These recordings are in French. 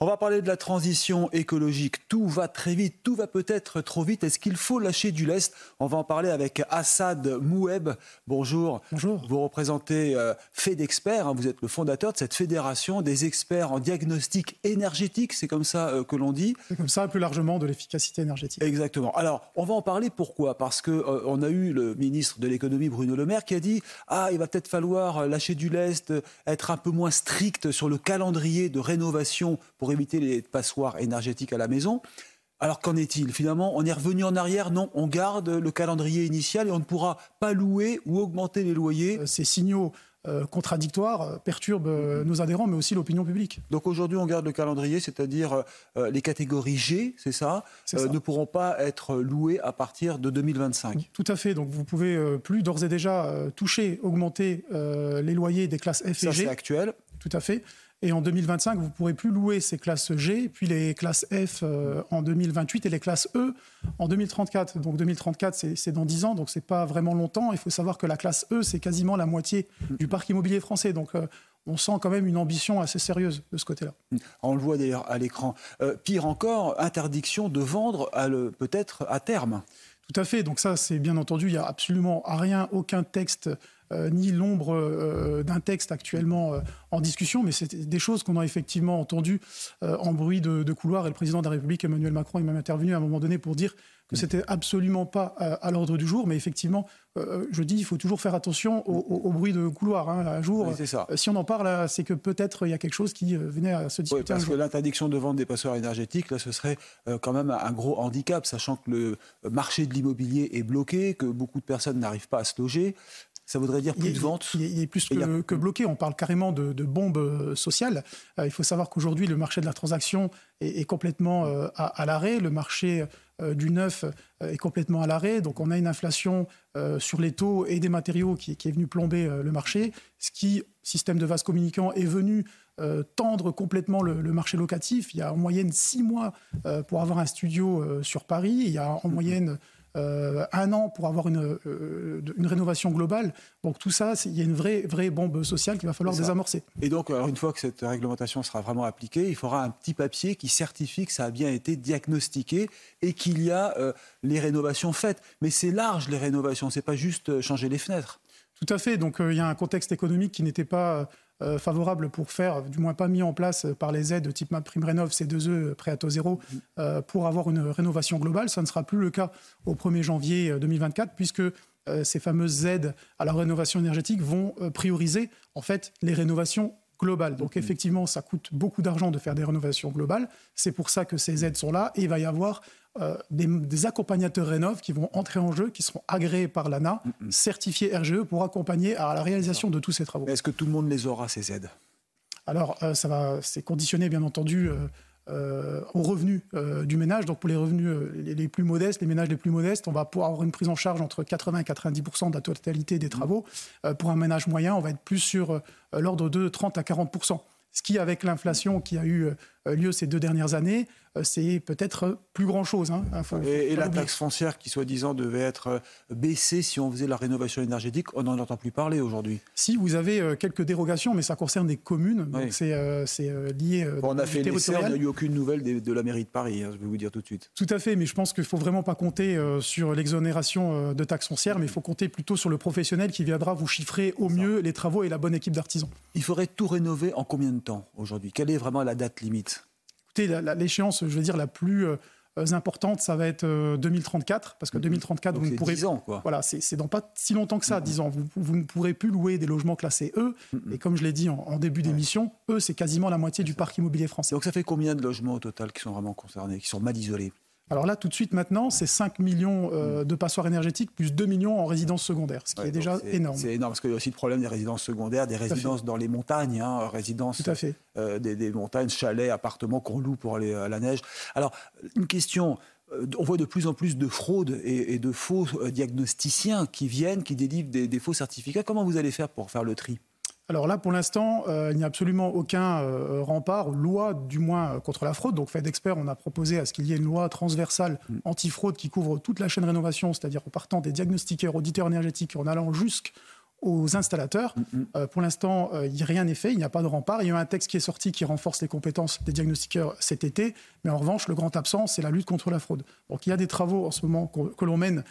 On va parler de la transition écologique. Tout va très vite, tout va peut-être trop vite. Est-ce qu'il faut lâcher du lest? On va en parler avec Assad Moueb. Bonjour. Bonjour. Vous représentez euh, FEDExpert, hein. vous êtes le fondateur de cette fédération des experts en diagnostic énergétique, c'est comme ça euh, que l'on dit. C'est comme ça, plus largement, de l'efficacité énergétique. Exactement. Alors, on va en parler pourquoi? Parce qu'on euh, on a eu le ministre de l'économie, Bruno Le Maire, qui a dit Ah, il va peut-être falloir lâcher du lest, être un peu moins strict sur le calendrier de rénovation pour éviter les passoires énergétiques à la maison. Alors qu'en est-il Finalement, on est revenu en arrière Non, on garde le calendrier initial et on ne pourra pas louer ou augmenter les loyers. Euh, ces signaux euh, contradictoires euh, perturbent nos adhérents, mais aussi l'opinion publique. Donc aujourd'hui, on garde le calendrier, c'est-à-dire les catégories G, c'est ça, ça, ne pourront pas être louées à partir de 2025. Tout à fait. Donc vous pouvez plus d'ores et déjà toucher, augmenter les loyers des classes F et G. Ça, c'est actuel. Tout à fait. Et en 2025, vous ne pourrez plus louer ces classes G, puis les classes F euh, en 2028 et les classes E en 2034. Donc 2034, c'est dans 10 ans, donc ce n'est pas vraiment longtemps. Il faut savoir que la classe E, c'est quasiment la moitié du parc immobilier français. Donc euh, on sent quand même une ambition assez sérieuse de ce côté-là. On le voit d'ailleurs à l'écran. Euh, pire encore, interdiction de vendre peut-être à terme. Tout à fait. Donc ça, c'est bien entendu, il n'y a absolument rien, aucun texte ni l'ombre euh, d'un texte actuellement euh, en discussion, mais c'est des choses qu'on a effectivement entendues en bruit de, couloir. Et le président de la République, Emmanuel Macron, est même intervenu à un moment donné pour dire que c'était absolument pas à l'ordre du jour. Mais effectivement, je dis, il faut toujours faire attention au, bruit de couloir. Hein, un jour, si on en parle, c'est que peut-être il y a quelque chose qui venait à se discuter. parce que l'interdiction de vente des passoires énergétiques, là, ce serait quand même un gros handicap, sachant que le marché de l'immobilier est bloqué, que beaucoup de personnes n'arrivent pas à se loger. Ça voudrait dire plus de ventes Il est plus que, bloqué. On parle carrément de, de bombe euh, sociale. Euh, il faut savoir qu'aujourd'hui, le marché de la transaction est, complètement euh, à, l'arrêt. Le marché du neuf est complètement à l'arrêt. Donc, on a une inflation sur les taux et des matériaux qui, est venue plomber le marché. Ce qui, système de vase communicant, est venu tendre complètement le, le, marché locatif. Il y a en moyenne six mois pour avoir un studio sur Paris. Il y a en moyenne euh, un an pour avoir une, euh, une, rénovation globale. Donc tout ça, il y a une vraie, vraie bombe sociale qu'il va falloir désamorcer. Et donc, alors, une fois que cette réglementation sera vraiment appliquée, il faudra un petit papier qui certifie que ça a bien été diagnostiqué et qu'il y a euh, les rénovations faites. Mais c'est large les rénovations, c'est pas juste changer les fenêtres. Tout à fait. Donc il y a un contexte économique qui n'était pas euh, favorable pour faire, du moins pas mis en place par les aides type MaPrimeRénov, C2E, prêt à taux zéro, euh, pour avoir une rénovation globale. Ça ne sera plus le cas au 1er janvier 2024, puisque euh, ces fameuses aides à la rénovation énergétique vont prioriser en fait les rénovations globales. Donc effectivement, ça coûte beaucoup d'argent de faire des rénovations globales. C'est pour ça que ces aides sont là et il va y avoir euh, des, accompagnateurs Rénov qui vont entrer en jeu, qui seront agréés par l'ANA, certifiés RGE pour accompagner à la réalisation de tous ces travaux. Est-ce que tout le monde les aura, ces aides? Alors, euh, ça va, c'est conditionné, bien entendu. Euh, aux revenus du ménage. Donc pour les revenus les, plus modestes, les ménages les plus modestes, on va pouvoir avoir une prise en charge entre 80 et 90 de la totalité des travaux. pour un ménage moyen, on va être plus sur l'ordre de 30 à 40 ce qui, avec l'inflation qui a eu euh, lieu ces deux dernières années, euh, c'est peut-être plus grand-chose. Hein. et, la taxe foncière qui, soi-disant, devait être euh, baissée si on faisait la rénovation énergétique, on n'en entend plus parler aujourd'hui. Si, vous avez quelques dérogations, mais ça concerne des communes, donc c'est lié... on a fait l'essai, il n'y a eu aucune nouvelle de, la mairie de Paris, hein, je vais vous dire tout de suite. Tout à fait, mais je pense qu'il ne faut vraiment pas compter sur l'exonération de taxes foncières, mais il faut compter plutôt sur le professionnel qui viendra vous chiffrer au mieux les travaux et la bonne équipe d'artisans. Il faudrait tout rénover en combien de temps aujourd'hui? Quelle est vraiment la date limite? Écoutez, l'échéance, je veux dire, la plus euh, importante, ça va être 2034, euh, parce que 2034, vous ne pourrez... 10 ans, quoi. Voilà, c'est dans pas si longtemps que ça, 10 ans. Vous, ne pourrez plus louer des logements classés E, et comme je l'ai dit en, début d'émission, E, c'est quasiment la moitié du parc immobilier français. Donc ça fait combien de logements au total qui sont vraiment concernés, qui sont mal isolés? Alors là, tout de suite, maintenant, c'est 5 millions euh, de passoires énergétiques plus 2 millions en résidences secondaires, ce qui est déjà énorme. C'est énorme, parce qu'il y a aussi le problème des résidences secondaires, des résidences dans les montagnes, hein, résidences Tout à fait. Euh, des, montagnes, chalets, appartements qu'on loue pour aller à la neige. Alors, une question, euh, on voit de plus en plus de fraudes et, de faux diagnosticiens qui viennent, qui délivrent des, faux certificats. Comment vous allez faire pour faire le tri? Alors là, pour l'instant, euh, il n'y a absolument aucun euh, rempart, loi du moins euh, contre la fraude. Donc, fait d'experts, on a proposé à ce qu'il y ait une loi transversale mm. anti-fraude qui couvre toute la chaîne rénovation, c'est-à-dire en partant des diagnostiqueurs, auditeurs énergétiques, en allant jusqu'aux aux installateurs. Euh, pour l'instant, rien n'est fait, il n'y a pas de rempart. Il y a un texte qui est sorti qui renforce les compétences des diagnostiqueurs cet été, mais en revanche, le grand absent, c'est la lutte contre la fraude. Donc il y a des travaux en ce moment que l'on mène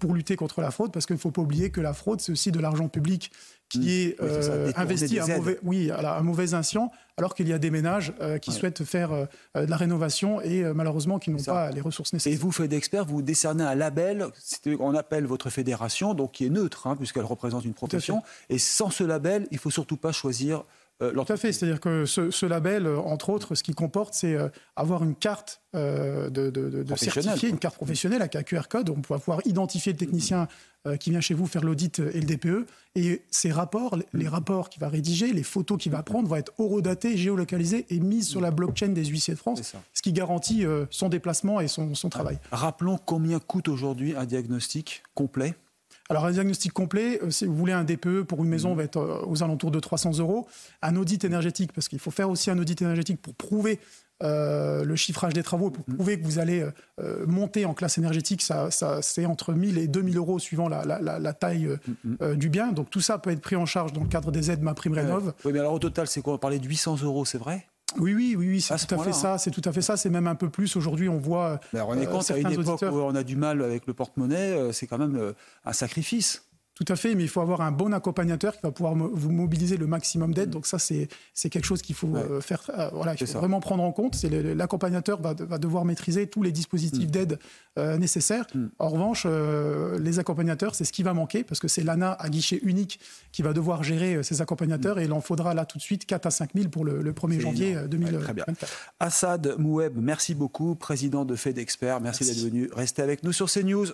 pour lutter contre la fraude, parce qu'il ne faut pas oublier que la fraude, c'est aussi de l'argent public qui mm. est investi à mauvais, oui, à, un mauvais escient, alors qu'il y a des ménages qui souhaitent faire de la rénovation et malheureusement qui n'ont pas les ressources nécessaires. Et vous, faites d'experts, vous décernez un label, on appelle votre fédération, donc qui est neutre, hein, puisqu'elle représente une profession. Et sans ce label, il faut surtout pas choisir euh, Tout à fait, c'est-à-dire que ce, label, euh, entre autres, ce qu'il comporte, c'est euh, avoir une carte de, de, certifié, une carte professionnelle avec un QR code. On va pouvoir identifier le technicien qui vient chez vous faire l'audit et le DPE. Et ces rapports, les rapports qu'il va rédiger, les photos qu'il va prendre, vont être horodatés, géolocalisés et mises sur la blockchain des huissiers de France, ce qui garantit son déplacement et son, son travail. Rappelons combien coûte aujourd'hui un diagnostic complet alors, un diagnostic complet, euh, si vous voulez un DPE pour une maison, mmh. va être euh, aux alentours de 300 euros. Un audit énergétique, parce qu'il faut faire aussi un audit énergétique pour prouver euh, le chiffrage des travaux, pour mmh. prouver que vous allez monter en classe énergétique, ça, c'est entre 1000 et 2000 euros suivant la, taille mmh, du bien. Donc tout ça peut être pris en charge dans le cadre des aides Ma Prime Rénov. Oui, mais alors au total, c'est quoi? On parlait de 800 euros, c'est vrai? Oui, oui, oui, c'est tout à fait ça. Hein. C'est tout à fait ça. C'est même un peu plus. Aujourd'hui, on voit. Mais on est compte, à une époque où on a du mal avec le porte-monnaie, euh, c'est quand même euh, un sacrifice. Tout à fait, mais il faut avoir un bon accompagnateur qui va pouvoir vous mobiliser le maximum d'aide. Mm. Donc ça, c'est quelque chose qu'il faut euh, faire, euh, voilà, faut vraiment prendre en compte. C'est l'accompagnateur va, va, devoir maîtriser tous les dispositifs mm. d'aide euh, nécessaires. Mm. En revanche, les accompagnateurs, c'est ce qui va manquer parce que c'est l'ANA à guichet unique qui va devoir gérer ces accompagnateurs et il en faudra là tout de suite 4 à 5 000 pour le, 1er janvier 2024. Assad Moueb, merci beaucoup, président de FedExpert. Merci, merci. d'être venu. Restez avec nous sur CNews.